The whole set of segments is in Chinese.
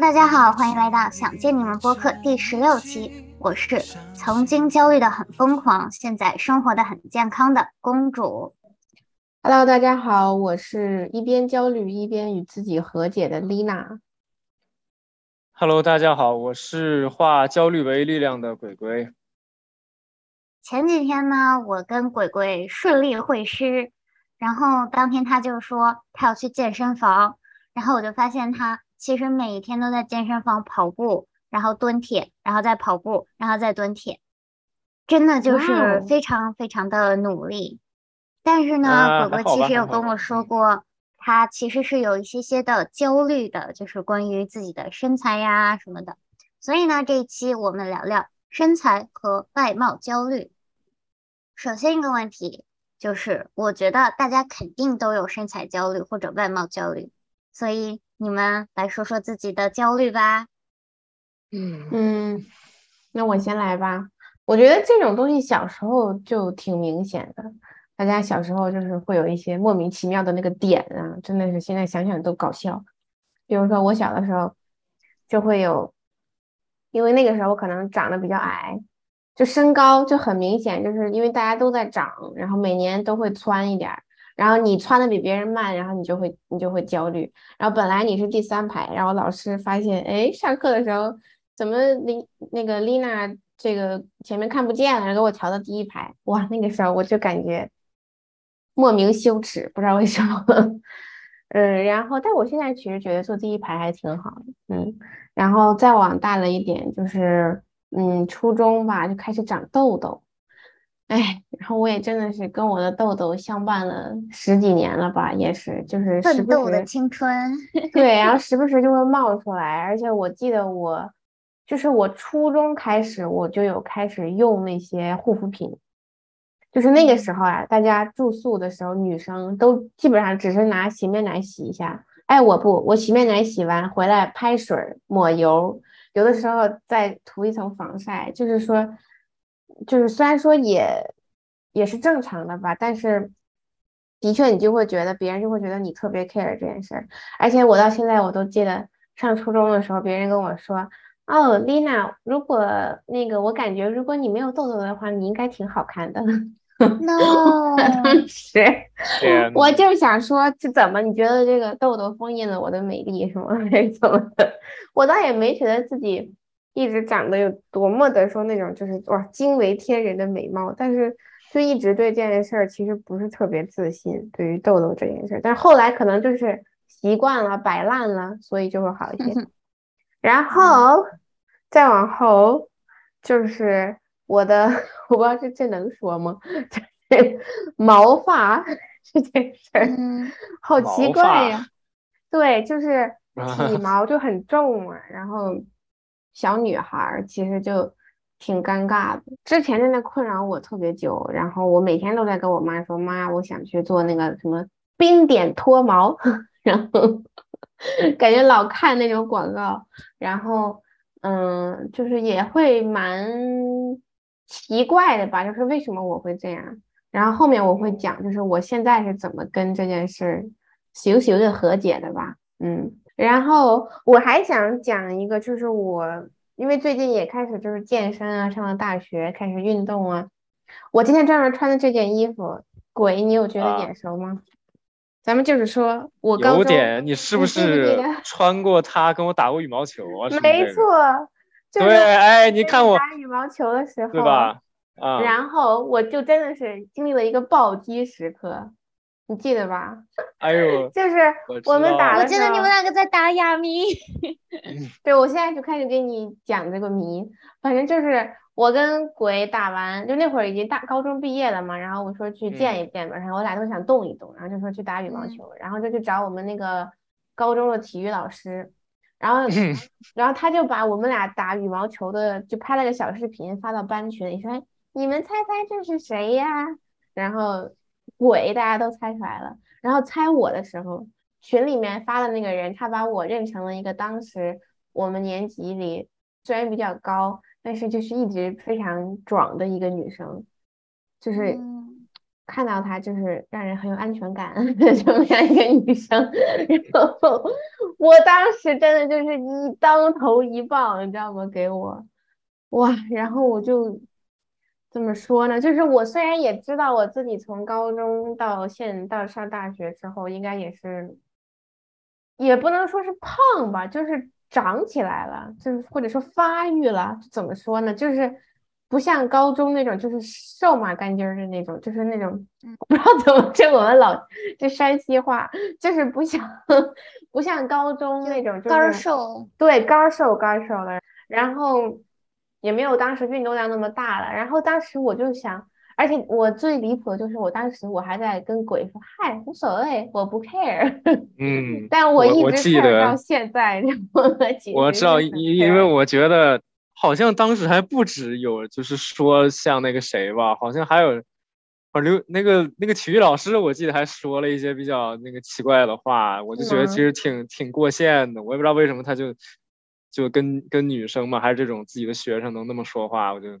Hello，大家好，欢迎来到想见你们播客第十六期。我是曾经焦虑的很疯狂，现在生活的很健康的公主。Hello，大家好，我是一边焦虑一边与自己和解的丽娜。Hello，大家好，我是化焦虑为力量的鬼鬼。前几天呢，我跟鬼鬼顺利会师，然后当天他就说他要去健身房，然后我就发现他。其实每一天都在健身房跑步，然后蹲铁，然后再跑步，然后再蹲铁，真的就是非常非常的努力。但是呢，果果其实有跟我说过，他其实是有一些些的焦虑的，就是关于自己的身材呀什么的。所以呢，这一期我们聊聊身材和外貌焦虑。首先一个问题就是，我觉得大家肯定都有身材焦虑或者外貌焦虑，所以。你们来说说自己的焦虑吧。嗯，那我先来吧。我觉得这种东西小时候就挺明显的，大家小时候就是会有一些莫名其妙的那个点啊，真的是现在想想都搞笑。比如说我小的时候就会有，因为那个时候可能长得比较矮，就身高就很明显，就是因为大家都在长，然后每年都会蹿一点儿。然后你穿的比别人慢，然后你就会你就会焦虑。然后本来你是第三排，然后老师发现，哎，上课的时候怎么丽那个丽娜这个前面看不见了，给我调到第一排。哇，那个时候我就感觉莫名羞耻，不知道为什么。嗯，然后但我现在其实觉得坐第一排还挺好的。嗯，然后再往大了一点，就是嗯初中吧，就开始长痘痘。哎，然后我也真的是跟我的痘痘相伴了十几年了吧，也是，就是奋斗的青春。对，然后 时不时就会冒出来，而且我记得我，就是我初中开始我就有开始用那些护肤品，就是那个时候啊，大家住宿的时候，女生都基本上只是拿洗面奶洗一下。哎，我不，我洗面奶洗完回来拍水抹油，有的时候再涂一层防晒，就是说。就是虽然说也也是正常的吧，但是的确你就会觉得别人就会觉得你特别 care 这件事儿。而且我到现在我都记得上初中的时候，别人跟我说：“哦，Lina，如果那个我感觉如果你没有痘痘的话，你应该挺好看的。” No，当时我就想说，这怎么？你觉得这个痘痘封印了我的美丽是吗？还是怎么的？我倒也没觉得自己。一直长得有多么的说那种就是哇惊为天人的美貌，但是就一直对这件事儿其实不是特别自信，对于痘痘这件事儿，但是后来可能就是习惯了摆烂了，所以就会好一些。然后再往后就是我的，我不知道这这能说吗？就是毛发这件事儿，好奇怪呀。对，就是体毛就很重嘛，然后。小女孩其实就挺尴尬的，之前真的困扰我特别久，然后我每天都在跟我妈说：“妈，我想去做那个什么冰点脱毛。”然后感觉老看那种广告，然后嗯，就是也会蛮奇怪的吧，就是为什么我会这样？然后后面我会讲，就是我现在是怎么跟这件事儿羞羞的和解的吧，嗯。然后我还想讲一个，就是我因为最近也开始就是健身啊，上了大学开始运动啊。我今天专门穿的这件衣服，鬼，你有觉得眼熟吗？咱们就是说我有点，你是不是穿过它跟我打过羽毛球啊？没错，对，哎，你看我打羽毛球的时候，对吧？啊，然后我就真的是经历了一个暴击时刻。你记得吧？哎呦，就是我们打的我记得你们两个在打哑谜。对，我现在就开始给你讲这个谜。反正就是我跟鬼打完，就那会儿已经大高中毕业了嘛。然后我说去见一见吧，然后我俩都想动一动，然后就说去打羽毛球，然后就去找我们那个高中的体育老师，然后 然后他就把我们俩打羽毛球的就拍了个小视频发到班群里，说你们猜猜这是谁呀？然后。鬼，大家都猜出来了。然后猜我的时候，群里面发的那个人，他把我认成了一个当时我们年级里虽然比较高，但是就是一直非常壮的一个女生，就是看到她就是让人很有安全感的 这么样一个女生，然后我当时真的就是一当头一棒，你知道吗？给我哇，然后我就怎么说呢？就是我虽然也知道我自己从高中到现到上大学之后，应该也是也不能说是胖吧，就是长起来了，就是或者说发育了，怎么说呢？就是。不像高中那种，就是瘦马干筋儿的那种，就是那种，不知道怎么这我们老这山西话，就是不像 不像高中那种，干瘦，对，干瘦干瘦的，然后也没有当时运动量那么大了。然后当时我就想，而且我最离谱的就是，我当时我还在跟鬼说，嗨，无所谓，我不 care。嗯，但我一直 care 到现在。我知道，因因为我觉得。好像当时还不止有，就是说像那个谁吧，好像还有，啊刘那个那个体育老师，我记得还说了一些比较那个奇怪的话，我就觉得其实挺挺过线的。我也不知道为什么他就就跟跟女生嘛，还是这种自己的学生能那么说话，我就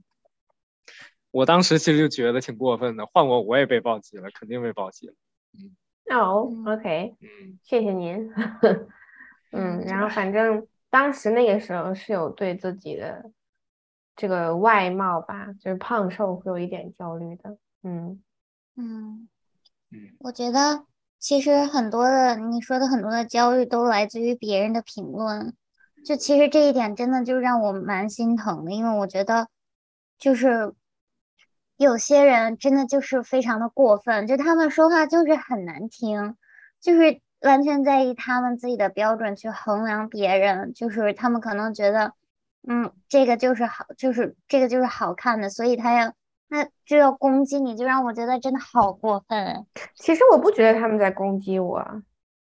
我当时其实就觉得挺过分的。换我我也被暴击了，肯定被暴击了。嗯，哦，OK，嗯，谢谢您。嗯，然后反正。当时那个时候是有对自己的这个外貌吧，就是胖瘦会有一点焦虑的。嗯嗯嗯，我觉得其实很多的你说的很多的焦虑都来自于别人的评论，就其实这一点真的就让我蛮心疼的，因为我觉得就是有些人真的就是非常的过分，就他们说话就是很难听，就是。完全在意他们自己的标准去衡量别人，就是他们可能觉得，嗯，这个就是好，就是这个就是好看的，所以他要那就要攻击你，就让我觉得真的好过分。其实我不觉得他们在攻击我，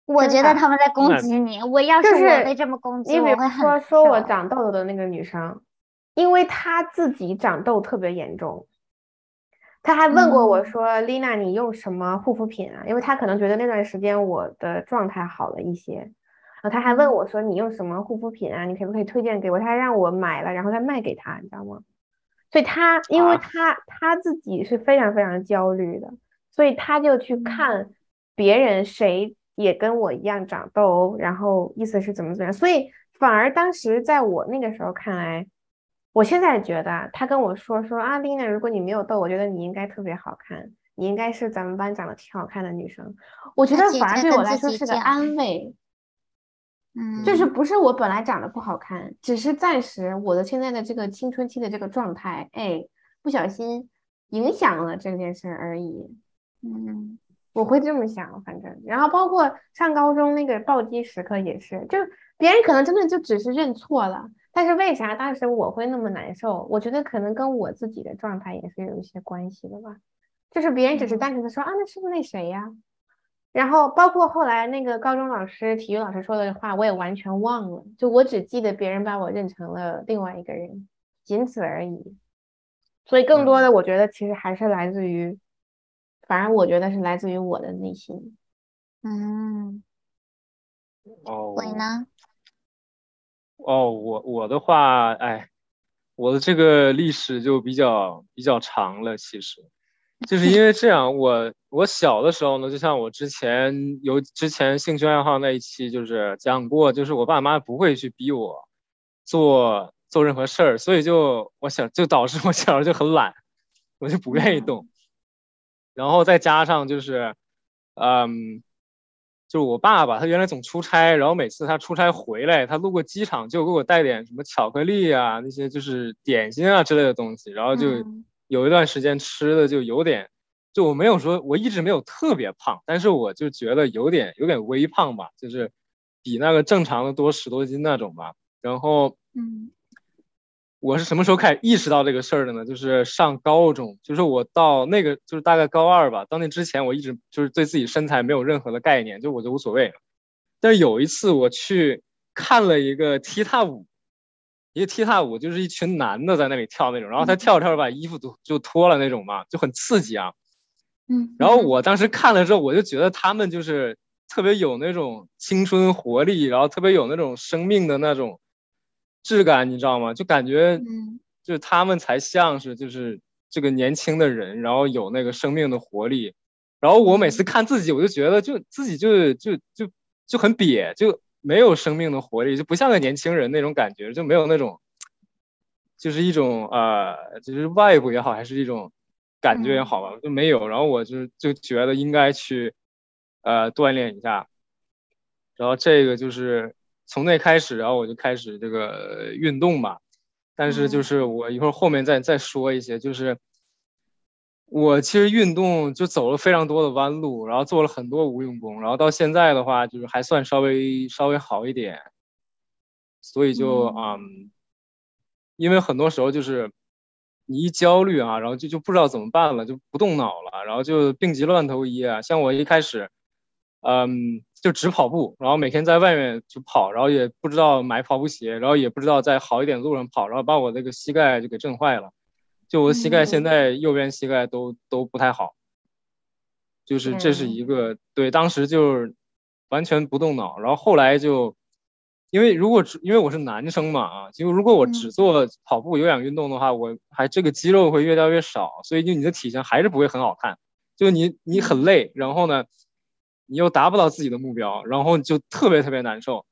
我觉得他们在攻击你。我要是我被这么攻击，我会很说说我长痘痘的那个女生，因为她自己长痘特别严重。他还问过我说：“丽娜，你用什么护肤品啊？”因为他可能觉得那段时间我的状态好了一些。然后他还问我说：“你用什么护肤品啊？你可不可以推荐给我？”他还让我买了，然后再卖给他，你知道吗？所以他，因为他他自己是非常非常焦虑的，所以他就去看别人谁也跟我一样长痘，然后意思是怎么怎么样。所以反而当时在我那个时候看来。我现在觉得，他跟我说说啊，丽娜，如果你没有痘，我觉得你应该特别好看，你应该是咱们班长得挺好看的女生。我觉得反而对我来说是个安慰，嗯，就是不是我本来长得不好看，只是暂时我的现在的这个青春期的这个状态，哎，不小心影响了这件事而已。嗯，我会这么想，反正，然后包括上高中那个暴击时刻也是，就别人可能真的就只是认错了。但是为啥当时我会那么难受？我觉得可能跟我自己的状态也是有一些关系的吧。就是别人只是单纯的说啊，那是不是那谁呀？然后包括后来那个高中老师、体育老师说的话，我也完全忘了。就我只记得别人把我认成了另外一个人，仅此而已。所以更多的，我觉得其实还是来自于，反正我觉得是来自于我的内心。嗯。哦。鬼呢？哦，我我的话，哎，我的这个历史就比较比较长了。其实，就是因为这样，我我小的时候呢，就像我之前有之前兴趣爱好那一期就是讲过，就是我爸妈不会去逼我做做任何事儿，所以就我想就导致我小时候就很懒，我就不愿意动。然后再加上就是，嗯。就是我爸爸，他原来总出差，然后每次他出差回来，他路过机场就给我带点什么巧克力啊，那些就是点心啊之类的东西，然后就有一段时间吃的就有点，就我没有说我一直没有特别胖，但是我就觉得有点有点微胖吧，就是比那个正常的多十多斤那种吧，然后嗯。我是什么时候开始意识到这个事儿的呢？就是上高中，就是我到那个就是大概高二吧。到那之前，我一直就是对自己身材没有任何的概念，就我就无所谓。但是有一次我去看了一个踢踏舞，一个踢踏舞就是一群男的在那里跳那种，然后他跳着跳着把衣服都就脱了那种嘛，就很刺激啊。嗯。然后我当时看了之后，我就觉得他们就是特别有那种青春活力，然后特别有那种生命的那种。质感你知道吗？就感觉，就是他们才像是就是这个年轻的人，然后有那个生命的活力。然后我每次看自己，我就觉得就自己就就就就很瘪，就没有生命的活力，就不像个年轻人那种感觉，就没有那种，就是一种呃，就是外部也好，还是一种感觉也好吧，就没有。然后我就就觉得应该去呃锻炼一下。然后这个就是从那开始，然后我就开始这个运动吧。但是就是我一会儿后面再再说一些，就是。我其实运动就走了非常多的弯路，然后做了很多无用功，然后到现在的话就是还算稍微稍微好一点，所以就嗯，因为很多时候就是你一焦虑啊，然后就就不知道怎么办了，就不动脑了，然后就病急乱投医啊。像我一开始，嗯，就只跑步，然后每天在外面就跑，然后也不知道买跑步鞋，然后也不知道在好一点路上跑，然后把我那个膝盖就给震坏了。就我的膝盖现在右边膝盖都都不太好，就是这是一个对，当时就是完全不动脑，然后后来就因为如果只因为我是男生嘛啊，就如果我只做跑步有氧运动的话，我还这个肌肉会越掉越少，所以就你的体型还是不会很好看，就你你很累，然后呢你又达不到自己的目标，然后就特别特别难受，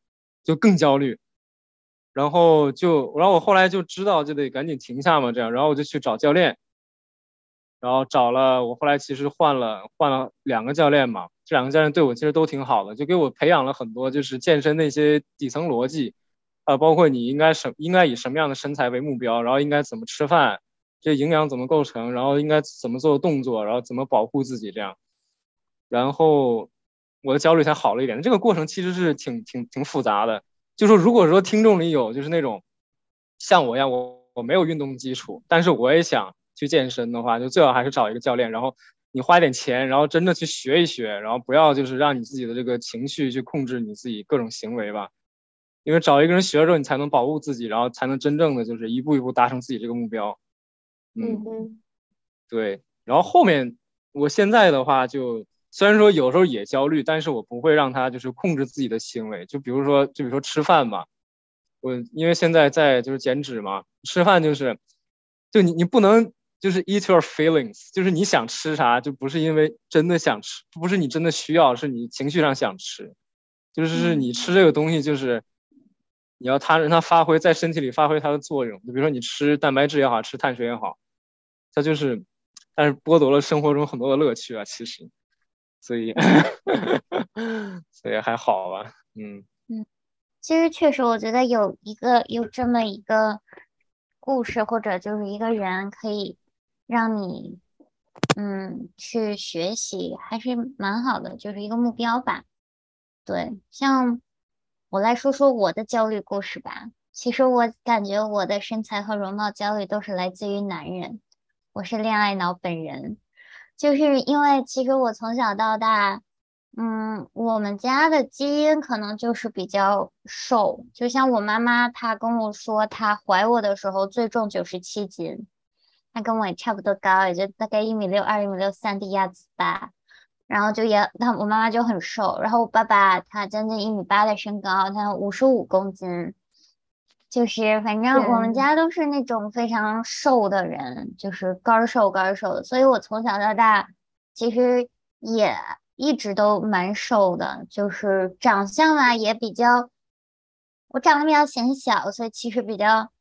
就更焦虑。然后就，然后我后来就知道就得赶紧停下嘛，这样，然后我就去找教练，然后找了，我后来其实换了换了两个教练嘛，这两个教练对我其实都挺好的，就给我培养了很多就是健身的一些底层逻辑，啊，包括你应该什应该以什么样的身材为目标，然后应该怎么吃饭，这营养怎么构成，然后应该怎么做动作，然后怎么保护自己这样，然后我的焦虑才好了一点，这个过程其实是挺挺挺复杂的。就说如果说听众里有就是那种像我一样，我我没有运动基础，但是我也想去健身的话，就最好还是找一个教练，然后你花点钱，然后真的去学一学，然后不要就是让你自己的这个情绪去控制你自己各种行为吧，因为找一个人学了之后，你才能保护自己，然后才能真正的就是一步一步达成自己这个目标。嗯嗯，对，然后后面我现在的话就。虽然说有时候也焦虑，但是我不会让他就是控制自己的行为。就比如说，就比如说吃饭吧，我因为现在在就是减脂嘛，吃饭就是，就你你不能就是 eat your feelings，就是你想吃啥就不是因为真的想吃，不是你真的需要，是你情绪上想吃，就是你吃这个东西就是你要它让它发挥在身体里发挥它的作用。就比如说你吃蛋白质也好吃碳水也好，它就是，但是剥夺了生活中很多的乐趣啊，其实。所以，所以还好吧，嗯嗯，其实确实，我觉得有一个有这么一个故事，或者就是一个人，可以让你嗯去学习，还是蛮好的，就是一个目标吧。对，像我来说说我的焦虑故事吧。其实我感觉我的身材和容貌焦虑都是来自于男人，我是恋爱脑本人。就是因为其实我从小到大，嗯，我们家的基因可能就是比较瘦。就像我妈妈，她跟我说，她怀我的时候最重九十七斤，她跟我也差不多高，也就大概一米六二、一米六三的样子吧。然后就也，那我妈妈就很瘦。然后我爸爸他将近一米八的身高，他五十五公斤。就是反正我们家都是那种非常瘦的人，就是干瘦干瘦的，所以我从小到大其实也一直都蛮瘦的，就是长相嘛也比较，我长得比较显小，所以其实比较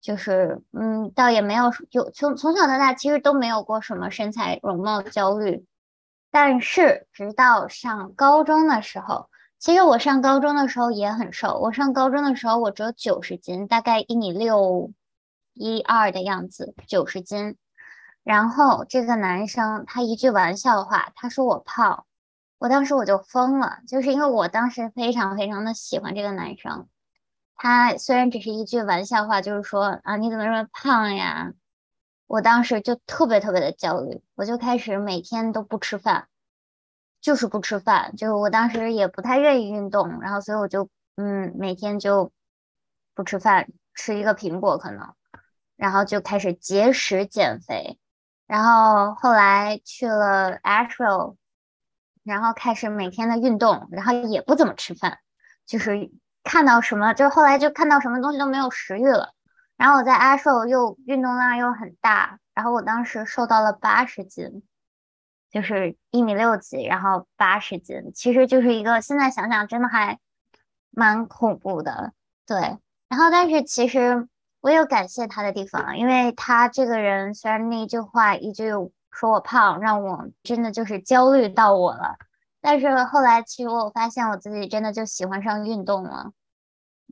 就是嗯，倒也没有有从从小到大其实都没有过什么身材容貌焦虑，但是直到上高中的时候。其实我上高中的时候也很瘦，我上高中的时候我只有九十斤，大概一米六一二的样子，九十斤。然后这个男生他一句玩笑话，他说我胖，我当时我就疯了，就是因为我当时非常非常的喜欢这个男生。他虽然只是一句玩笑话，就是说啊你怎么这么胖呀？我当时就特别特别的焦虑，我就开始每天都不吃饭。就是不吃饭，就我当时也不太愿意运动，然后所以我就嗯每天就不吃饭，吃一个苹果可能，然后就开始节食减肥，然后后来去了 Actual，然后开始每天的运动，然后也不怎么吃饭，就是看到什么就后来就看到什么东西都没有食欲了，然后我在阿寿又运动量又很大，然后我当时瘦到了八十斤，就是一米六几，然后八十斤，其实就是一个现在想想真的还蛮恐怖的，对。然后但是其实我有感谢他的地方，因为他这个人虽然那一句话一句说我胖，让我真的就是焦虑到我了，但是后来其实我发现我自己真的就喜欢上运动了。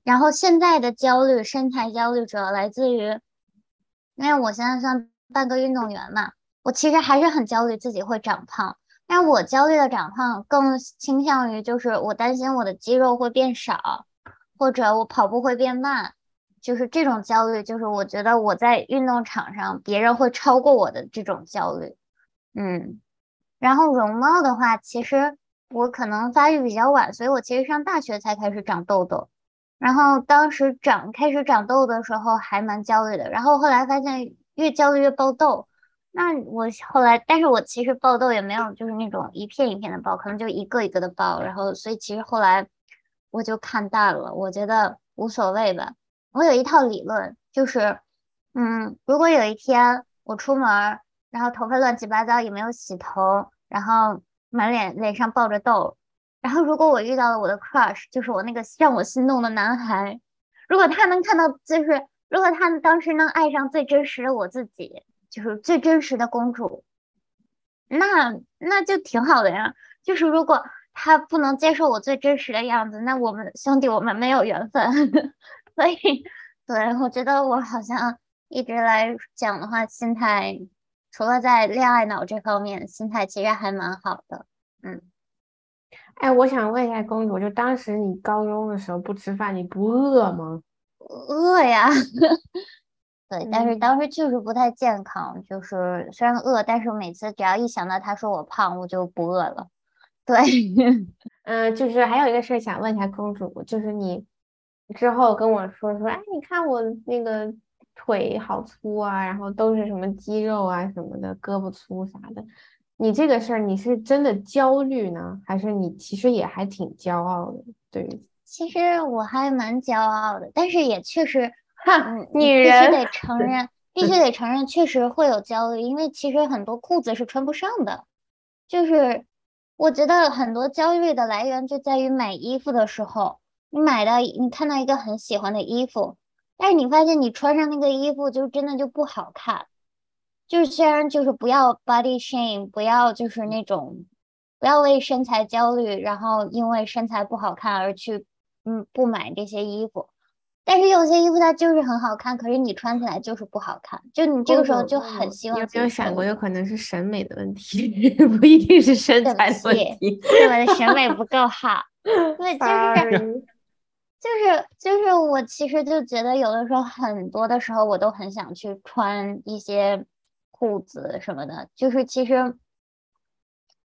然后现在的焦虑，身材焦虑主要来自于，因为我现在算半个运动员嘛，我其实还是很焦虑自己会长胖。但我焦虑的长胖更倾向于就是我担心我的肌肉会变少，或者我跑步会变慢，就是这种焦虑，就是我觉得我在运动场上别人会超过我的这种焦虑。嗯，然后容貌的话，其实我可能发育比较晚，所以我其实上大学才开始长痘痘。然后当时长开始长痘的时候还蛮焦虑的，然后后来发现越焦虑越爆痘。那我后来，但是我其实爆痘也没有就是那种一片一片的爆，可能就一个一个的爆。然后所以其实后来我就看淡了，我觉得无所谓吧。我有一套理论，就是嗯，如果有一天我出门，然后头发乱七八糟，也没有洗头，然后满脸脸上爆着痘。然后，如果我遇到了我的 crush，就是我那个让我心动的男孩，如果他能看到，就是如果他当时能爱上最真实的我自己，就是最真实的公主，那那就挺好的呀。就是如果他不能接受我最真实的样子，那我们兄弟我们没有缘分。所以，对我觉得我好像一直来讲的话，心态除了在恋爱脑这方面，心态其实还蛮好的。嗯。哎，我想问一下公主，就当时你高中的时候不吃饭，你不饿吗？饿呀，对，但是当时就是不太健康，就是虽然饿，但是每次只要一想到他说我胖，我就不饿了。对，嗯，就是还有一个事儿想问一下公主，就是你之后跟我说说，哎，你看我那个腿好粗啊，然后都是什么肌肉啊什么的，胳膊粗啥的。你这个事儿，你是真的焦虑呢，还是你其实也还挺骄傲的？对，其实我还蛮骄傲的，但是也确实，哈，女人必须得承认，必须得承认，确实会有焦虑，因为其实很多裤子是穿不上的。就是我觉得很多焦虑的来源就在于买衣服的时候，你买到你看到一个很喜欢的衣服，但是你发现你穿上那个衣服就真的就不好看。就是虽然就是不要 body shame，不要就是那种不要为身材焦虑，然后因为身材不好看而去嗯不买这些衣服，但是有些衣服它就是很好看，可是你穿起来就是不好看，就你这个时候就很希望。有没有想过有可能是审美的问题，不一定是身材的问题，是我的审美不 够好。对，就是 就是就是我其实就觉得有的时候很多的时候我都很想去穿一些。裤子什么的，就是其实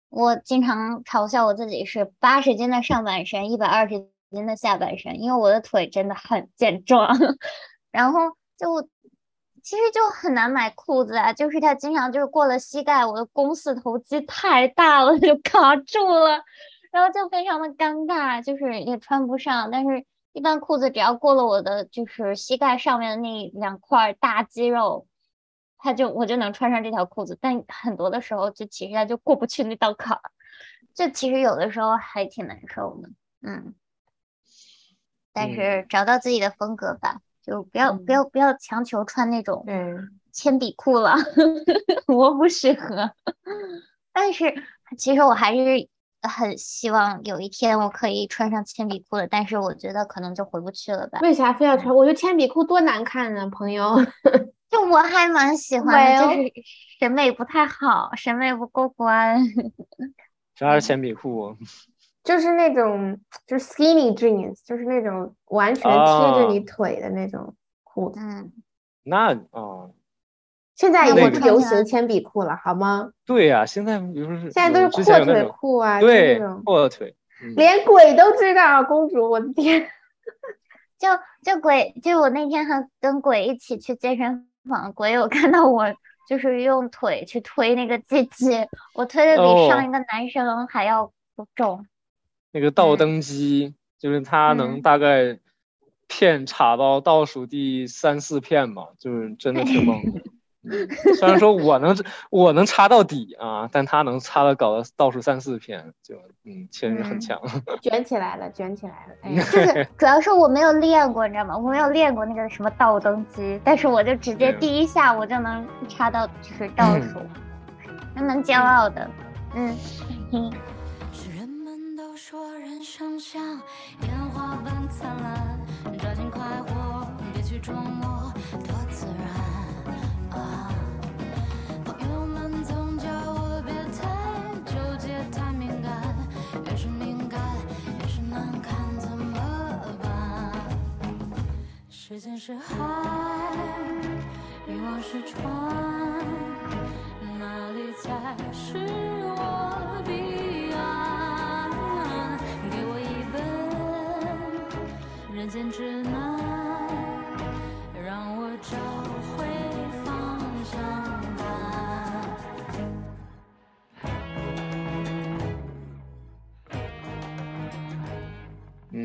我经常嘲笑我自己是八十斤的上半身，一百二十您的下半身，因为我的腿真的很健壮。然后就其实就很难买裤子啊，就是它经常就是过了膝盖，我的肱四头肌太大了就卡住了，然后就非常的尴尬，就是也穿不上。但是一般裤子只要过了我的就是膝盖上面的那两块大肌肉。他就我就能穿上这条裤子，但很多的时候就其实他就过不去那道坎儿，这其实有的时候还挺难受的，嗯。但是找到自己的风格吧，就不要不要不要强求穿那种铅笔裤了，我不适合。但是其实我还是很希望有一天我可以穿上铅笔裤的，但是我觉得可能就回不去了吧？为啥非要穿？我觉得铅笔裤多难看啊，朋友。就我还蛮喜欢的，就是审美不太好，审美不过关。啥是铅笔裤？就是那种，就是 skinny jeans，就是那种完全贴着你腿的那种裤子。嗯，那哦，现在已经不流行铅笔裤了，好吗？对呀，现在比如说，现在都是阔腿裤啊，对，阔腿，连鬼都知道，公主，我的天！就就鬼，就我那天和跟鬼一起去健身房。鬼有看到我，就是用腿去推那个机器，我推的比上一个男生还要重。那个倒蹬机，就是它能大概片插到倒数第三四片吧，就是真的挺猛。虽然说我能我能插到底啊，但他能插到搞到倒数三四片，就嗯，确实很强。卷起来了，卷起来了。哎，就 是主要是我没有练过，你知道吗？我没有练过那个什么倒灯机，但是我就直接第一下我就能插到就是倒数，还蛮骄傲的。嗯。说人生像烟花般灿烂，抓紧快活，别去琢磨多自然。啊，朋友们总叫我别太纠结、太敏感，越是敏感越是难看，怎么办？时间是海，欲望是船，哪里才是我？比。人间指南，让我找回方向感。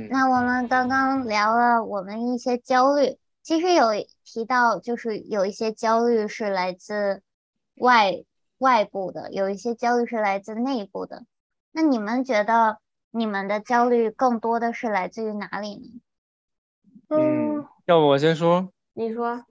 那我们刚刚聊了我们一些焦虑，其实有提到，就是有一些焦虑是来自外外部的，有一些焦虑是来自内部的。那你们觉得你们的焦虑更多的是来自于哪里呢？嗯，要不我先说，你说，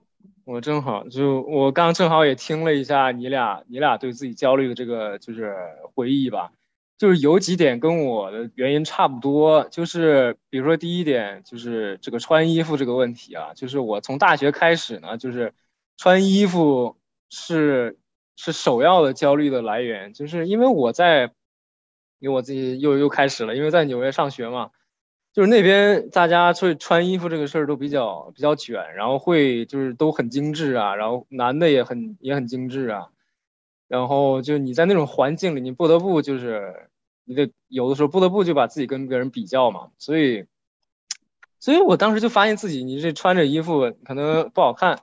我正好就我刚正好也听了一下你俩你俩对自己焦虑的这个就是回忆吧。就是有几点跟我的原因差不多，就是比如说第一点就是这个穿衣服这个问题啊，就是我从大学开始呢，就是穿衣服是是首要的焦虑的来源，就是因为我在，因为我自己又又开始了，因为在纽约上学嘛，就是那边大家穿穿衣服这个事儿都比较比较卷，然后会就是都很精致啊，然后男的也很也很精致啊，然后就你在那种环境里，你不得不就是。你得有的时候不得不就把自己跟别人比较嘛，所以，所以我当时就发现自己，你这穿着衣服可能不好看，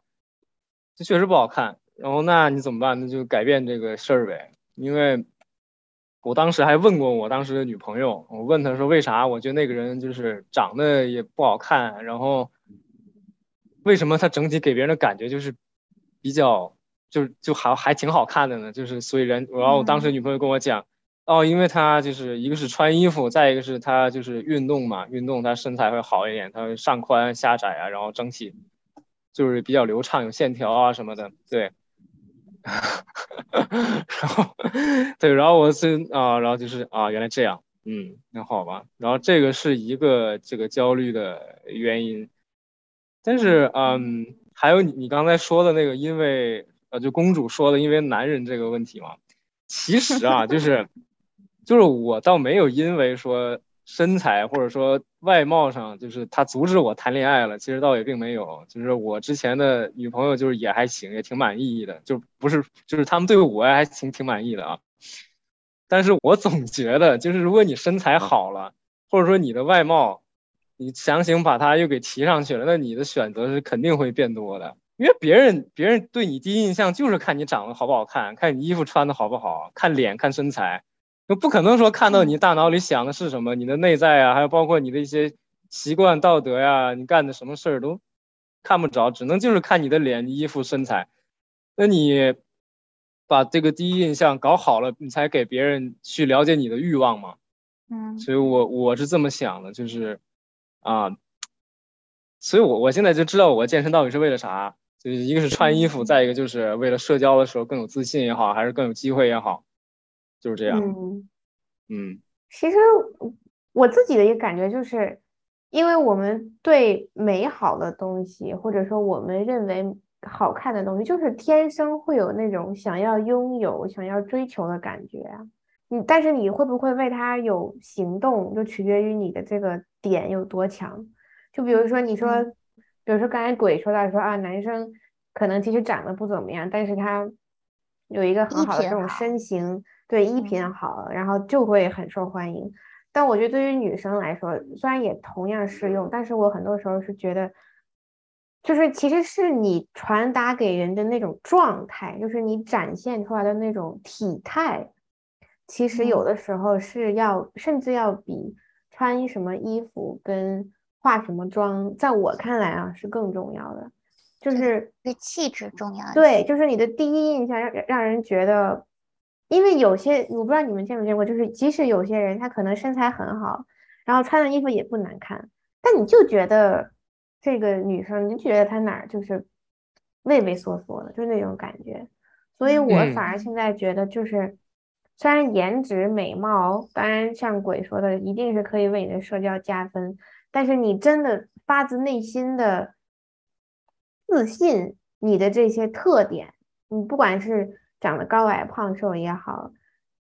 这确实不好看。然后那你怎么办？那就改变这个事儿呗。因为我当时还问过我当时的女朋友，我问她说为啥？我觉得那个人就是长得也不好看，然后为什么他整体给别人的感觉就是比较，就就还还挺好看的呢？就是所以人，然后我当时女朋友跟我讲。哦，因为他就是一个是穿衣服，再一个是他就是运动嘛，运动他身材会好一点，他上宽下窄啊，然后整体就是比较流畅，有线条啊什么的，对。然后对，然后我是啊，然后就是啊，原来这样，嗯，那好吧。然后这个是一个这个焦虑的原因，但是嗯，还有你你刚才说的那个，因为呃，就公主说的，因为男人这个问题嘛，其实啊，就是。就是我倒没有因为说身材或者说外貌上，就是他阻止我谈恋爱了。其实倒也并没有，就是我之前的女朋友就是也还行，也挺满意的，就不是就是他们对我还挺挺满意的啊。但是我总觉得，就是如果你身材好了，或者说你的外貌，你强行把它又给提上去了，那你的选择是肯定会变多的。因为别人别人对你第一印象就是看你长得好不好看，看你衣服穿的好不好，看脸看身材。就不可能说看到你大脑里想的是什么，你的内在啊，还有包括你的一些习惯、道德呀，你干的什么事儿都看不着，只能就是看你的脸、衣服、身材。那你把这个第一印象搞好了，你才给别人去了解你的欲望嘛。嗯，所以我我是这么想的，就是啊，所以我我现在就知道我健身到底是为了啥，就是一个是穿衣服，再一个就是为了社交的时候更有自信也好，还是更有机会也好。就是这样，嗯，嗯，其实我自己的一个感觉就是，因为我们对美好的东西，或者说我们认为好看的东西，就是天生会有那种想要拥有、想要追求的感觉啊。你但是你会不会为他有行动，就取决于你的这个点有多强。就比如说你说，比如说刚才鬼说到说啊，男生可能其实长得不怎么样，但是他有一个很好的这种身形。对衣品好，然后就会很受欢迎。但我觉得对于女生来说，虽然也同样适用，但是我很多时候是觉得，就是其实是你传达给人的那种状态，就是你展现出来的那种体态，其实有的时候是要，甚至要比穿什么衣服跟化什么妆，在我看来啊是更重要的，就是对气质重要。对，就是你的第一印象让让人觉得，因为有些我不知道你们见没见过，就是即使有些人他可能身材很好，然后穿的衣服也不难看，但你就觉得这个女生，你就觉得她哪儿就是畏畏缩缩的，就那种感觉。所以我反而现在觉得就是。虽然颜值美貌，当然像鬼说的，一定是可以为你的社交加分，但是你真的发自内心的自信，你的这些特点，你不管是长得高矮胖瘦也好，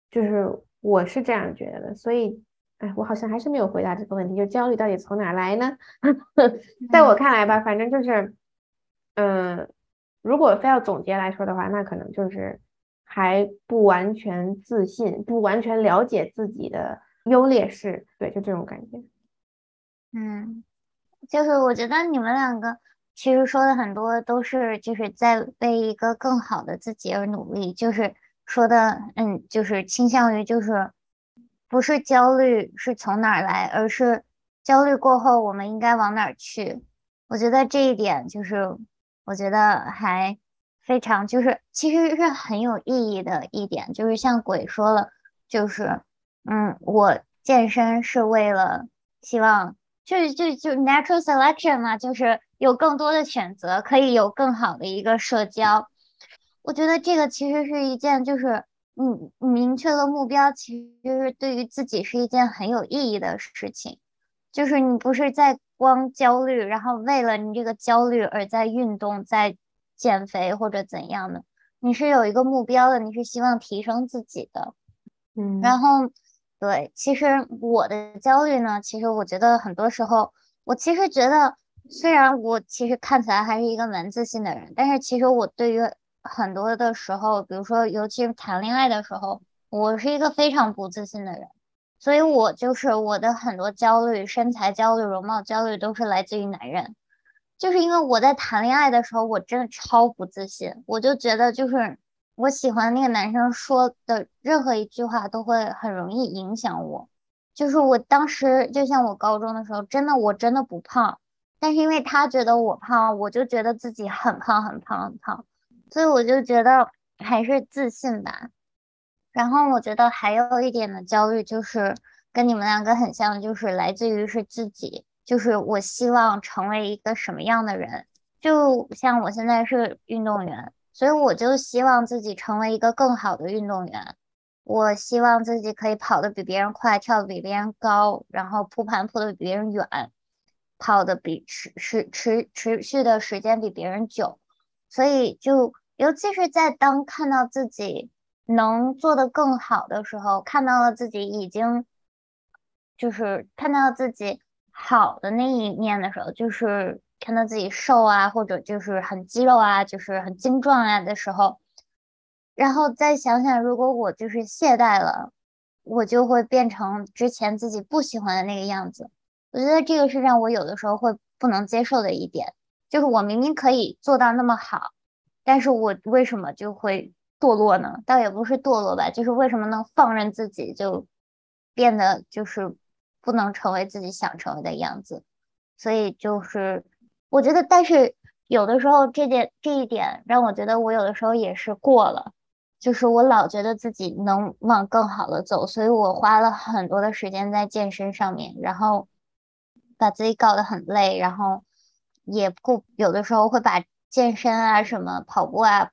就是我是这样觉得的。所以，哎，我好像还是没有回答这个问题，就焦虑到底从哪来呢？在我看来吧，反正就是，嗯，如果非要总结来说的话，那可能就是。还不完全自信，不完全了解自己的优劣势，对，就这种感觉。嗯，就是我觉得你们两个其实说的很多都是就是在为一个更好的自己而努力，就是说的，嗯，就是倾向于就是不是焦虑是从哪儿来，而是焦虑过后我们应该往哪儿去。我觉得这一点就是我觉得还。非常就是其实是很有意义的一点，就是像鬼说了，就是嗯，我健身是为了希望，就就就 natural selection 嘛，就是有更多的选择，可以有更好的一个社交。我觉得这个其实是一件就是嗯明确了目标，其实是对于自己是一件很有意义的事情。就是你不是在光焦虑，然后为了你这个焦虑而在运动，在。减肥或者怎样的，你是有一个目标的，你是希望提升自己的，嗯，然后对，其实我的焦虑呢，其实我觉得很多时候，我其实觉得，虽然我其实看起来还是一个蛮自信的人，但是其实我对于很多的时候，比如说尤其是谈恋爱的时候，我是一个非常不自信的人，所以我就是我的很多焦虑，身材焦虑、容貌焦虑都是来自于男人。就是因为我在谈恋爱的时候，我真的超不自信，我就觉得就是我喜欢那个男生说的任何一句话都会很容易影响我。就是我当时就像我高中的时候，真的我真的不胖，但是因为他觉得我胖，我就觉得自己很胖很胖很胖，所以我就觉得还是自信吧。然后我觉得还有一点的焦虑就是跟你们两个很像，就是来自于是自己。就是我希望成为一个什么样的人，就像我现在是运动员，所以我就希望自己成为一个更好的运动员。我希望自己可以跑得比别人快，跳得比别人高，然后扑盘扑得比别人远，跑的比持持持持续的时间比别人久。所以就尤其是在当看到自己能做得更好的时候，看到了自己已经就是看到自己。好的那一面的时候，就是看到自己瘦啊，或者就是很肌肉啊，就是很精壮啊的时候，然后再想想，如果我就是懈怠了，我就会变成之前自己不喜欢的那个样子。我觉得这个是让我有的时候会不能接受的一点，就是我明明可以做到那么好，但是我为什么就会堕落呢？倒也不是堕落吧，就是为什么能放任自己就变得就是。不能成为自己想成为的样子，所以就是我觉得，但是有的时候这点这一点让我觉得我有的时候也是过了，就是我老觉得自己能往更好的走，所以我花了很多的时间在健身上面，然后把自己搞得很累，然后也不有的时候会把健身啊什么跑步啊，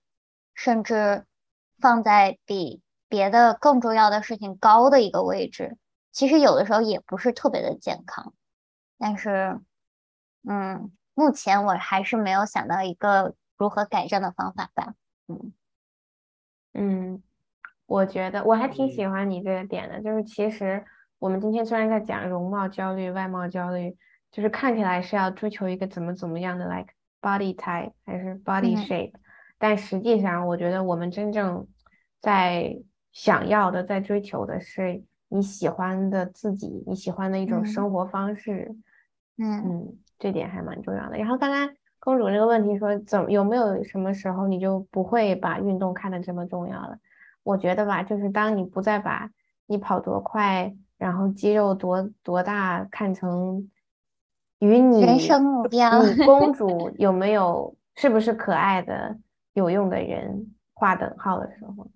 甚至放在比别的更重要的事情高的一个位置。其实有的时候也不是特别的健康，但是，嗯，目前我还是没有想到一个如何改正的方法吧。嗯嗯，我觉得我还挺喜欢你这个点的，就是其实我们今天虽然在讲容貌焦虑、外貌焦虑，就是看起来是要追求一个怎么怎么样的，like body type 还是 body shape，但实际上我觉得我们真正在想要的、在追求的是。你喜欢的自己，你喜欢的一种生活方式，嗯嗯，这点还蛮重要的。然后刚刚公主这个问题说，怎么有没有什么时候你就不会把运动看得这么重要了？我觉得吧，就是当你不再把你跑多快，然后肌肉多多大看成与你人生目标。你公 主有没有是不是可爱的、有用的人划等号的时候，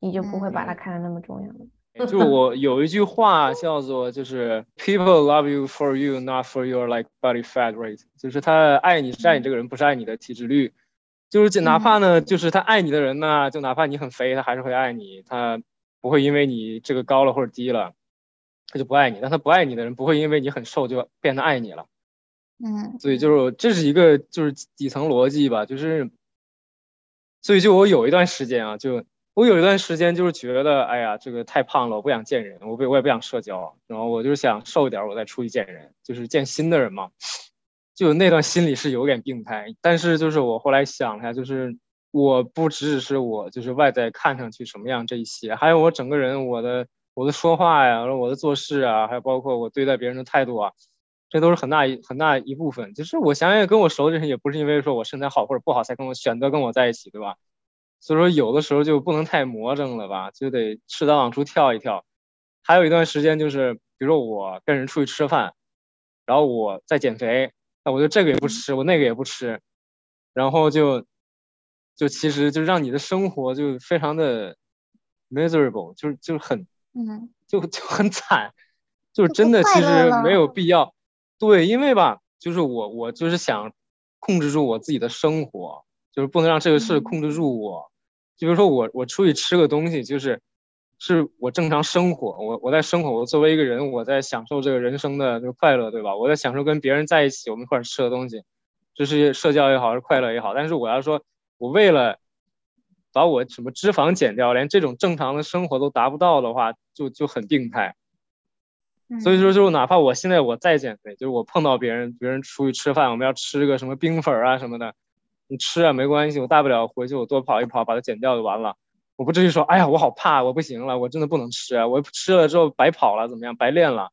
你就不会把它看得那么重要了。就我有一句话叫做，就是 people love you for you, not for your like body fat rate，就是他爱你是爱你这个人，不是爱你的体脂率。就是哪怕呢，就是他爱你的人呢，就哪怕你很肥，他还是会爱你，他不会因为你这个高了或者低了，他就不爱你。但他不爱你的人，不会因为你很瘦就变得爱你了。嗯，所以就是这是一个就是底层逻辑吧，就是，所以就我有一段时间啊，就。我有一段时间就是觉得，哎呀，这个太胖了，我不想见人，我不我也不想社交，然后我就是想瘦一点，我再出去见人，就是见新的人嘛。就那段心里是有点病态，但是就是我后来想一下，就是我不只只是我就是外在看上去什么样这一些，还有我整个人我的我的说话呀，我的做事啊，还有包括我对待别人的态度啊，这都是很大一很大一部分。就是我想想，跟我熟的人也不是因为说我身材好或者不好才跟我选择跟我在一起，对吧？所以说，有的时候就不能太魔怔了吧，就得适当往出跳一跳。还有一段时间，就是比如说我跟人出去吃饭，然后我在减肥，那我就这个也不吃，我那个也不吃，然后就就其实就让你的生活就非常的 miserable，就是就是很嗯，就就很惨，就是真的其实没有必要。对，因为吧，就是我我就是想控制住我自己的生活，就是不能让这个事控制住我。就比如说我我出去吃个东西，就是是我正常生活，我我在生活，我作为一个人，我在享受这个人生的这个快乐，对吧？我在享受跟别人在一起，我们一块吃的东西，这是社交也好，是快乐也好。但是我要说，我为了把我什么脂肪减掉，连这种正常的生活都达不到的话，就就很病态。所以说，就哪怕我现在我再减肥，就是我碰到别人，别人出去吃饭，我们要吃个什么冰粉啊什么的。你吃啊，没关系，我大不了回去我多跑一跑，把它减掉就完了。我不至于说，哎呀，我好怕，我不行了，我真的不能吃啊，我吃了之后白跑了，怎么样，白练了？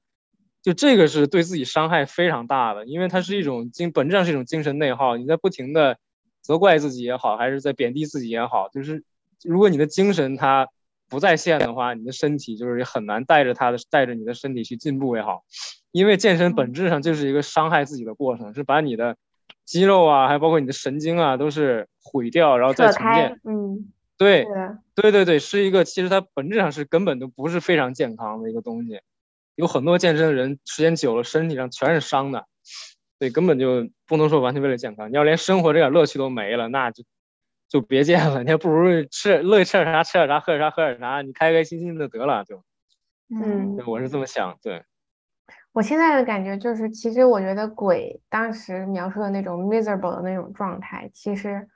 就这个是对自己伤害非常大的，因为它是一种精，本质上是一种精神内耗。你在不停的责怪自己也好，还是在贬低自己也好，就是如果你的精神它不在线的话，你的身体就是很难带着它的带着你的身体去进步也好。因为健身本质上就是一个伤害自己的过程，是把你的。肌肉啊，还包括你的神经啊，都是毁掉，然后再重建。嗯，对，对对对，是一个其实它本质上是根本都不是非常健康的一个东西。有很多健身的人时间久了，身体上全是伤的，对，根本就不能说完全为了健康。你要连生活这点乐趣都没了，那就就别健了。你还不如吃乐意吃点啥吃点啥，喝点啥喝点啥，你开开心心的得了就。嗯，我是这么想，对。我现在的感觉就是，其实我觉得鬼当时描述的那种 miserable 的那种状态，其实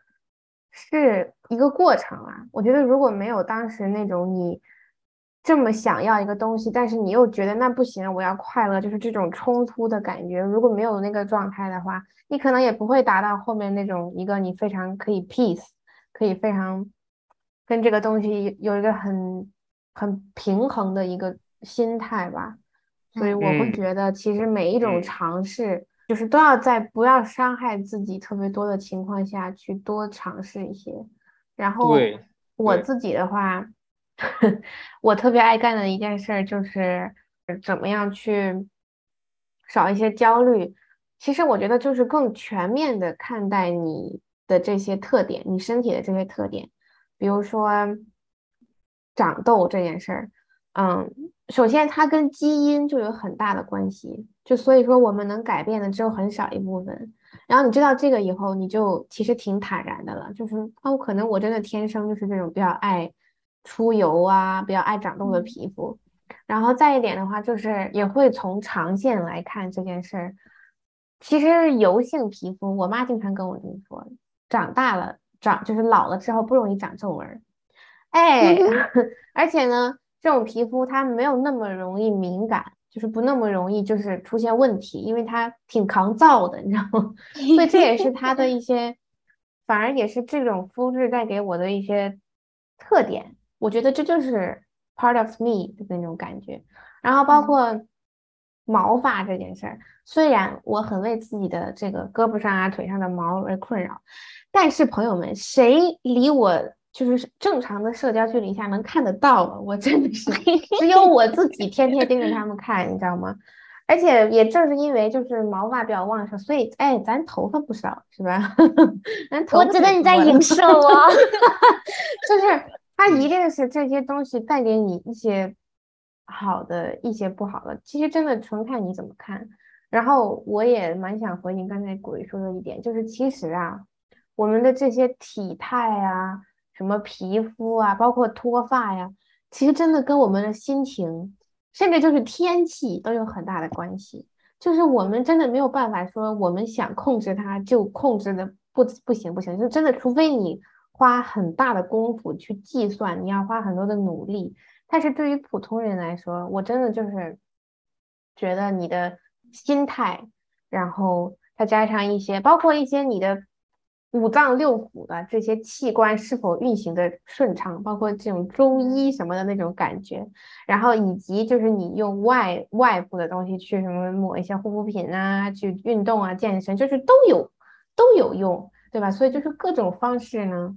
是一个过程啊。我觉得如果没有当时那种你这么想要一个东西，但是你又觉得那不行，我要快乐，就是这种冲突的感觉。如果没有那个状态的话，你可能也不会达到后面那种一个你非常可以 peace，可以非常跟这个东西有一个很很平衡的一个心态吧。所以我会觉得，其实每一种尝试，就是都要在不要伤害自己特别多的情况下去多尝试一些。然后我自己的话，我特别爱干的一件事就是怎么样去少一些焦虑。其实我觉得就是更全面的看待你的这些特点，你身体的这些特点，比如说长痘这件事儿，嗯。首先，它跟基因就有很大的关系，就所以说我们能改变的只有很少一部分。然后你知道这个以后，你就其实挺坦然的了，就是哦，可能我真的天生就是这种比较爱出油啊，比较爱长痘的皮肤。然后再一点的话，就是也会从长线来看这件事儿。其实油性皮肤，我妈经常跟我这么说，长大了长就是老了之后不容易长皱纹。哎，而且呢。这种皮肤它没有那么容易敏感，就是不那么容易就是出现问题，因为它挺抗造的，你知道吗？所以这也是它的一些，反而也是这种肤质带给我的一些特点。我觉得这就是 part of me 的那种感觉。然后包括毛发这件事儿，虽然我很为自己的这个胳膊上啊腿上的毛而困扰，但是朋友们，谁离我？就是正常的社交距离下能看得到了，我真的是 只有我自己天天盯着他们看，你知道吗？而且也正是因为就是毛发比较旺盛，所以哎，咱头发不少是吧？咱头我觉得你在影 射我，就是它一定是这些东西带给你一些好的，一些不好的。其实真的纯看你怎么看。然后我也蛮想回应刚才鬼说的一点，就是其实啊，我们的这些体态啊，什么皮肤啊，包括脱发呀，其实真的跟我们的心情。甚至就是天气都有很大的关系，就是我们真的没有办法说我们想控制它就控制的不不行不行，就真的除非你花很大的功夫去计算，你要花很多的努力。但是对于普通人来说，我真的就是觉得你的心态，然后再加上一些，包括一些你的。五脏六腑的这些器官是否运行的顺畅，包括这种中医什么的那种感觉，然后以及就是你用外外部的东西去什么抹一些护肤品啊，去运动啊，健身，就是都有都有用，对吧？所以就是各种方式呢，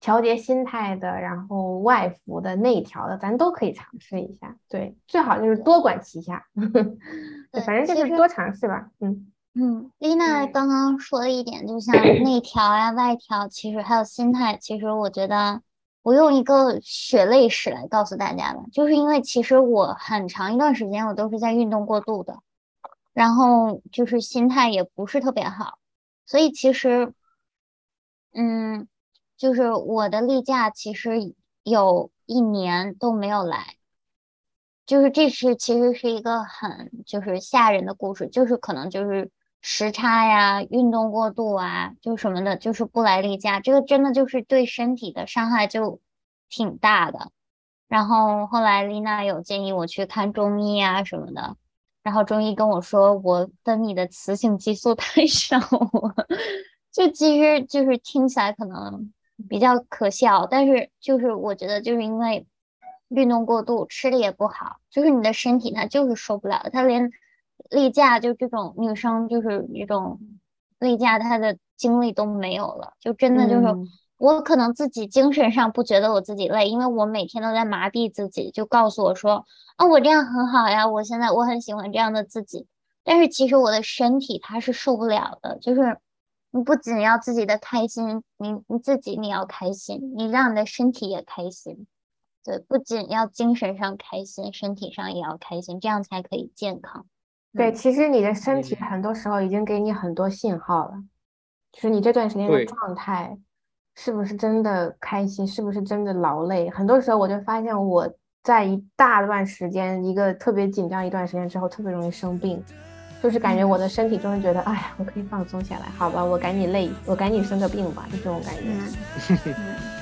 调节心态的，然后外服的、内调的，咱都可以尝试一下。对，最好就是多管齐下，对，反正就是多尝试吧。嗯。嗯，丽娜刚刚说了一点，就像 内调呀、外调，其实还有心态。其实我觉得，我用一个血泪史来告诉大家吧，就是因为其实我很长一段时间我都是在运动过度的，然后就是心态也不是特别好，所以其实，嗯，就是我的例假其实有一年都没有来。就是这是其实是一个很就是吓人的故事，就是可能就是。时差呀，运动过度啊，就什么的，就是不来例假，这个真的就是对身体的伤害就挺大的。然后后来丽娜有建议我去看中医啊什么的，然后中医跟我说我分泌的雌性激素太少，就其实就是听起来可能比较可笑，但是就是我觉得就是因为运动过度，吃的也不好，就是你的身体它就是受不了，它连。例假就这种女生就是一种例假，她的精力都没有了，就真的就是我可能自己精神上不觉得我自己累，因为我每天都在麻痹自己，就告诉我说啊我这样很好呀，我现在我很喜欢这样的自己，但是其实我的身体它是受不了的，就是你不仅要自己的开心，你你自己你要开心，你让你的身体也开心，对，不仅要精神上开心，身体上也要开心，这样才可以健康。对，其实你的身体很多时候已经给你很多信号了，就是你这段时间的状态是不是真的开心，是不是真的劳累？很多时候我就发现我在一大段时间，一个特别紧张一段时间之后，特别容易生病，就是感觉我的身体终于觉得，哎呀，我可以放松下来，好吧，我赶紧累，我赶紧生个病吧，就这种感觉。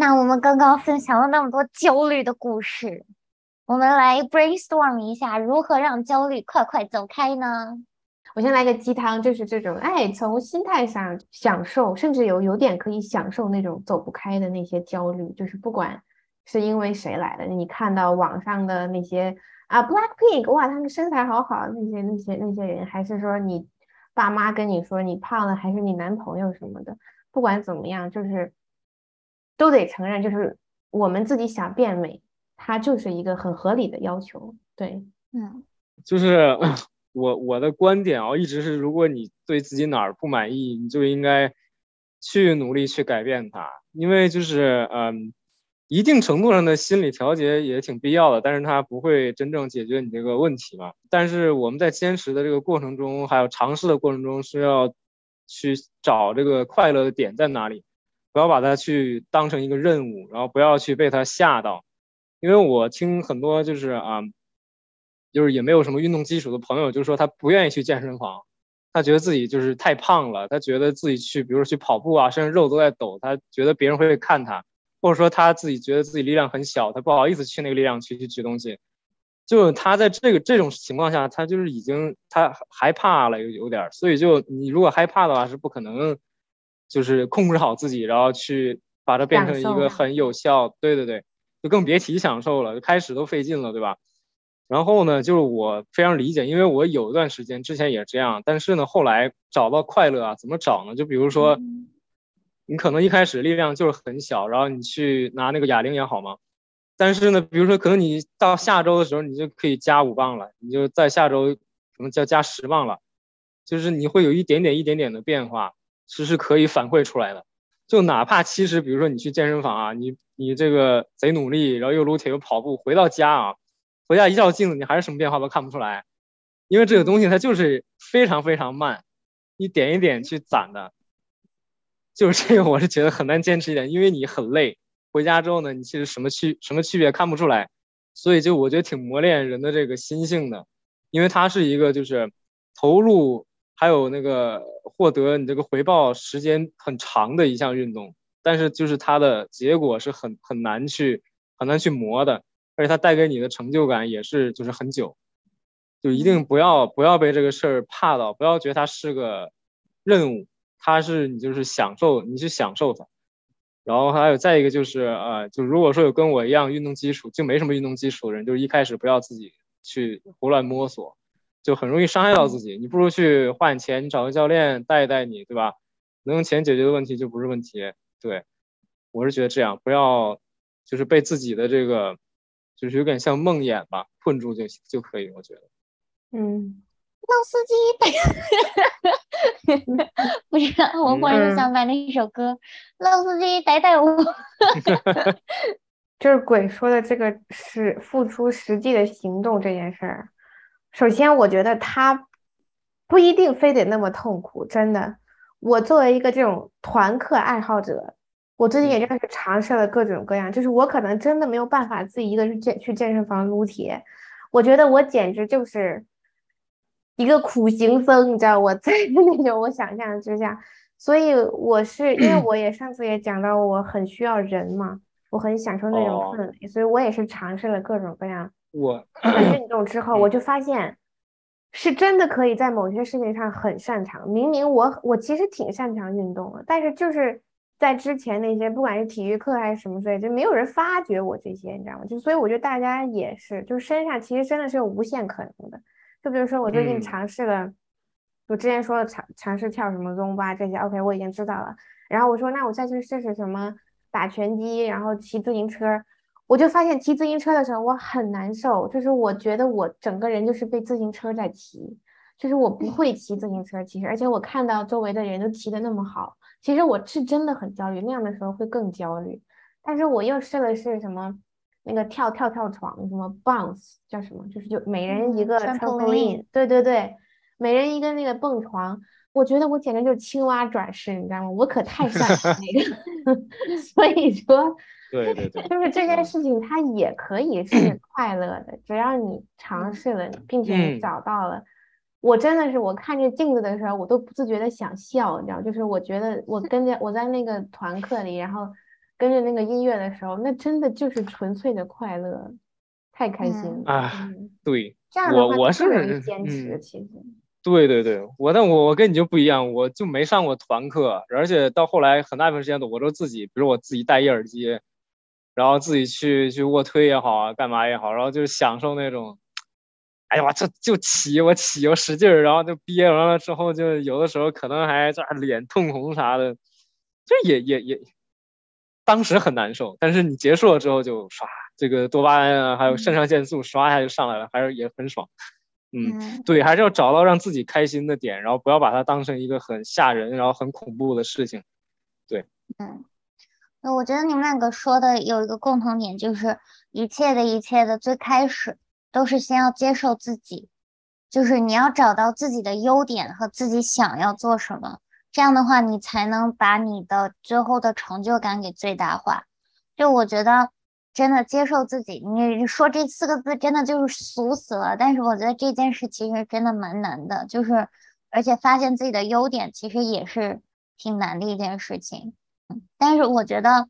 那我们刚刚分享了那么多焦虑的故事，我们来 brainstorm 一下，如何让焦虑快快走开呢？我先来个鸡汤，就是这种，哎，从心态上享受，甚至有有点可以享受那种走不开的那些焦虑，就是不管是因为谁来的，你看到网上的那些啊，Blackpink，哇，他们身材好好，那些那些那些人，还是说你爸妈跟你说你胖了，还是你男朋友什么的，不管怎么样，就是。都得承认，就是我们自己想变美，它就是一个很合理的要求。对，嗯，就是 我我的观点啊，一直是，如果你对自己哪儿不满意，你就应该去努力去改变它，因为就是嗯，一定程度上的心理调节也挺必要的，但是它不会真正解决你这个问题嘛。但是我们在坚持的这个过程中，还有尝试的过程中，是要去找这个快乐的点在哪里。不要把它去当成一个任务，然后不要去被它吓到，因为我听很多就是啊，就是也没有什么运动基础的朋友，就是说他不愿意去健身房，他觉得自己就是太胖了，他觉得自己去，比如说去跑步啊，甚至肉都在抖，他觉得别人会看他，或者说他自己觉得自己力量很小，他不好意思去那个力量区去举东西。就他在这个这种情况下，他就是已经他害怕了，有有点，所以就你如果害怕的话，是不可能，就是控制好自己，然后去把它变成一个很有效，对对对，就更别提享受了，开始都费劲了，对吧？然后呢，就是我非常理解，因为我有一段时间之前也是这样，但是呢，后来找到快乐啊，怎么找呢？就比如说，你可能一开始力量就是很小，然后你去拿那个哑铃也好嘛。但是呢，比如说，可能你到下周的时候，你就可以加五磅了，你就在下周可能就要加十磅了，就是你会有一点点、一点点的变化，是是可以反馈出来的。就哪怕其实，比如说你去健身房啊，你你这个贼努力，然后又撸铁又跑步，回到家啊，回家一照镜子，你还是什么变化都看不出来，因为这个东西它就是非常非常慢，一点一点去攒的。就是这个，我是觉得很难坚持一点，因为你很累。回家之后呢，你其实什么区什么区别看不出来，所以就我觉得挺磨练人的这个心性的，因为它是一个就是投入还有那个获得你这个回报时间很长的一项运动，但是就是它的结果是很很难去很难去磨的，而且它带给你的成就感也是就是很久，就一定不要不要被这个事儿怕到，不要觉得它是个任务，它是你就是享受你去享受它。然后还有再一个就是，呃，就如果说有跟我一样运动基础就没什么运动基础的人，就是一开始不要自己去胡乱摸索，就很容易伤害到自己。你不如去花点钱，你找个教练带一带你，对吧？能用钱解决的问题就不是问题。对，我是觉得这样，不要就是被自己的这个，就是有点像梦魇吧，困住就就可以。我觉得，嗯。老司机，不知道，我忽然就想把那首歌《老司机带带我》，就是鬼说的这个是付出实际的行动这件事儿。首先，我觉得他不一定非得那么痛苦，真的。我作为一个这种团课爱好者，我最近也真的是尝试了各种各样，就是我可能真的没有办法自己一个人健去健身房撸铁，我觉得我简直就是。一个苦行僧，你知道我在 那种我想象之下，所以我是因为我也上次也讲到，我很需要人嘛，我很享受那种氛围，所以我也是尝试了各种各样我运动之后，我就发现是真的可以在某些事情上很擅长。明明我我其实挺擅长运动的，但是就是在之前那些不管是体育课还是什么之类，就没有人发掘我这些，你知道吗？就所以我觉得大家也是，就是身上其实真的是有无限可能的。就比如说，我最近尝试了，我之前说的尝尝试跳什么 Zumba 这些，OK，我已经知道了。然后我说，那我再去试试什么打拳击，然后骑自行车。我就发现骑自行车的时候我很难受，就是我觉得我整个人就是被自行车在骑，就是我不会骑自行车，其实，而且我看到周围的人都骑的那么好，其实我是真的很焦虑，那样的时候会更焦虑。但是我又试了试什么。那个跳跳跳床什么 bounce 叫什么？就是就每人一个 trampoline，对对对，每人一个那个蹦床。我觉得我简直就是青蛙转世，你知道吗？我可太擅长那个。所以说，对对对，就是这件事情它也可以是 快乐的，只要你尝试了，并且你找到了。我真的是我看着镜子的时候，我都不自觉的想笑，你知道，就是我觉得我跟着我在那个团课里，然后。跟着那个音乐的时候，那真的就是纯粹的快乐，太开心了啊！对，这样的话我是坚持，其实。对对对，我但我我跟你就不一样，我就没上过团课，而且到后来很大一部分时间都我都自己，比如我自己戴一耳机，然后自己去去卧推也好啊，干嘛也好，然后就是享受那种，哎呀我这就起我起我使劲儿，然后就憋完了之后，就有的时候可能还这脸通红啥的，就也也也。当时很难受，但是你结束了之后就刷这个多巴胺啊，还有肾上腺素刷一下就上来了，还是也很爽。嗯，对，还是要找到让自己开心的点，然后不要把它当成一个很吓人，然后很恐怖的事情。对，嗯，那我觉得你们两个说的有一个共同点，就是一切的一切的最开始都是先要接受自己，就是你要找到自己的优点和自己想要做什么。这样的话，你才能把你的最后的成就感给最大化。就我觉得，真的接受自己。你说这四个字真的就是俗死了，但是我觉得这件事其实真的蛮难的，就是而且发现自己的优点其实也是挺难的一件事情。但是我觉得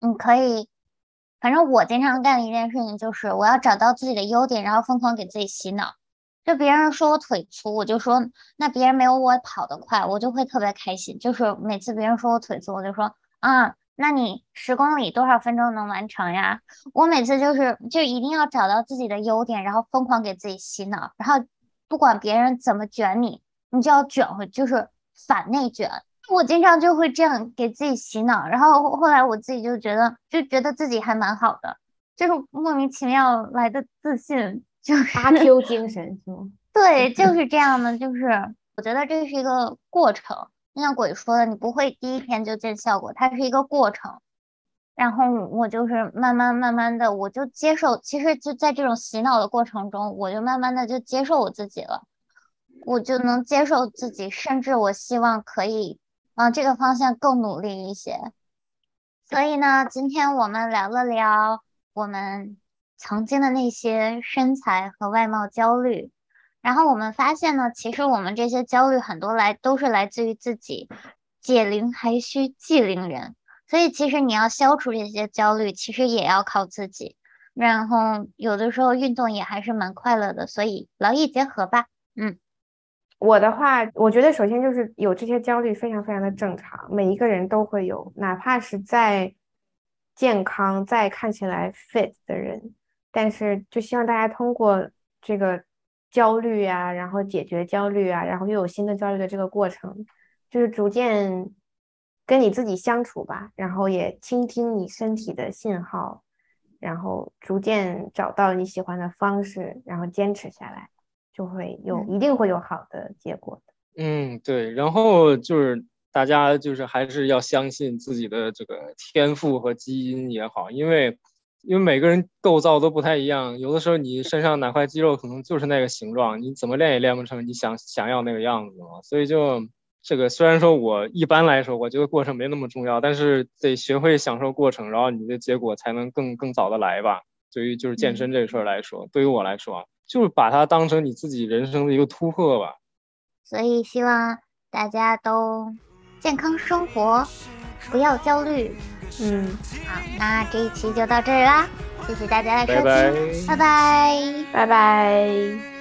你可以，反正我经常干的一件事情就是我要找到自己的优点，然后疯狂给自己洗脑。就别人说我腿粗，我就说那别人没有我跑得快，我就会特别开心。就是每次别人说我腿粗，我就说啊，那你十公里多少分钟能完成呀？我每次就是就一定要找到自己的优点，然后疯狂给自己洗脑，然后不管别人怎么卷你，你就要卷回，就是反内卷。我经常就会这样给自己洗脑，然后后来我自己就觉得就觉得自己还蛮好的，就是莫名其妙来的自信。就是阿 Q 精神是吗？对，就是这样的。就是我觉得这是一个过程，就像鬼说的，你不会第一天就见效果，它是一个过程。然后我就是慢慢慢慢的，我就接受。其实就在这种洗脑的过程中，我就慢慢的就接受我自己了，我就能接受自己，甚至我希望可以往这个方向更努力一些。所以呢，今天我们聊了聊我们。曾经的那些身材和外貌焦虑，然后我们发现呢，其实我们这些焦虑很多来都是来自于自己，解铃还须系铃人，所以其实你要消除这些焦虑，其实也要靠自己。然后有的时候运动也还是蛮快乐的，所以劳逸结合吧。嗯，我的话，我觉得首先就是有这些焦虑非常非常的正常，每一个人都会有，哪怕是再健康、再看起来 fit 的人。但是，就希望大家通过这个焦虑啊，然后解决焦虑啊，然后又有新的焦虑的这个过程，就是逐渐跟你自己相处吧，然后也倾听你身体的信号，然后逐渐找到你喜欢的方式，然后坚持下来，就会有一定会有好的结果的。嗯，对。然后就是大家就是还是要相信自己的这个天赋和基因也好，因为。因为每个人构造都不太一样，有的时候你身上哪块肌肉可能就是那个形状，你怎么练也练不成你想想要那个样子嘛。所以就这个，虽然说我一般来说，我觉得过程没那么重要，但是得学会享受过程，然后你的结果才能更更早的来吧。对于就是健身这个事儿来说，对于我来说，就是把它当成你自己人生的一个突破吧。所以希望大家都健康生活，不要焦虑。嗯，好，那这一期就到这儿啦，谢谢大家的收听，拜拜，拜拜。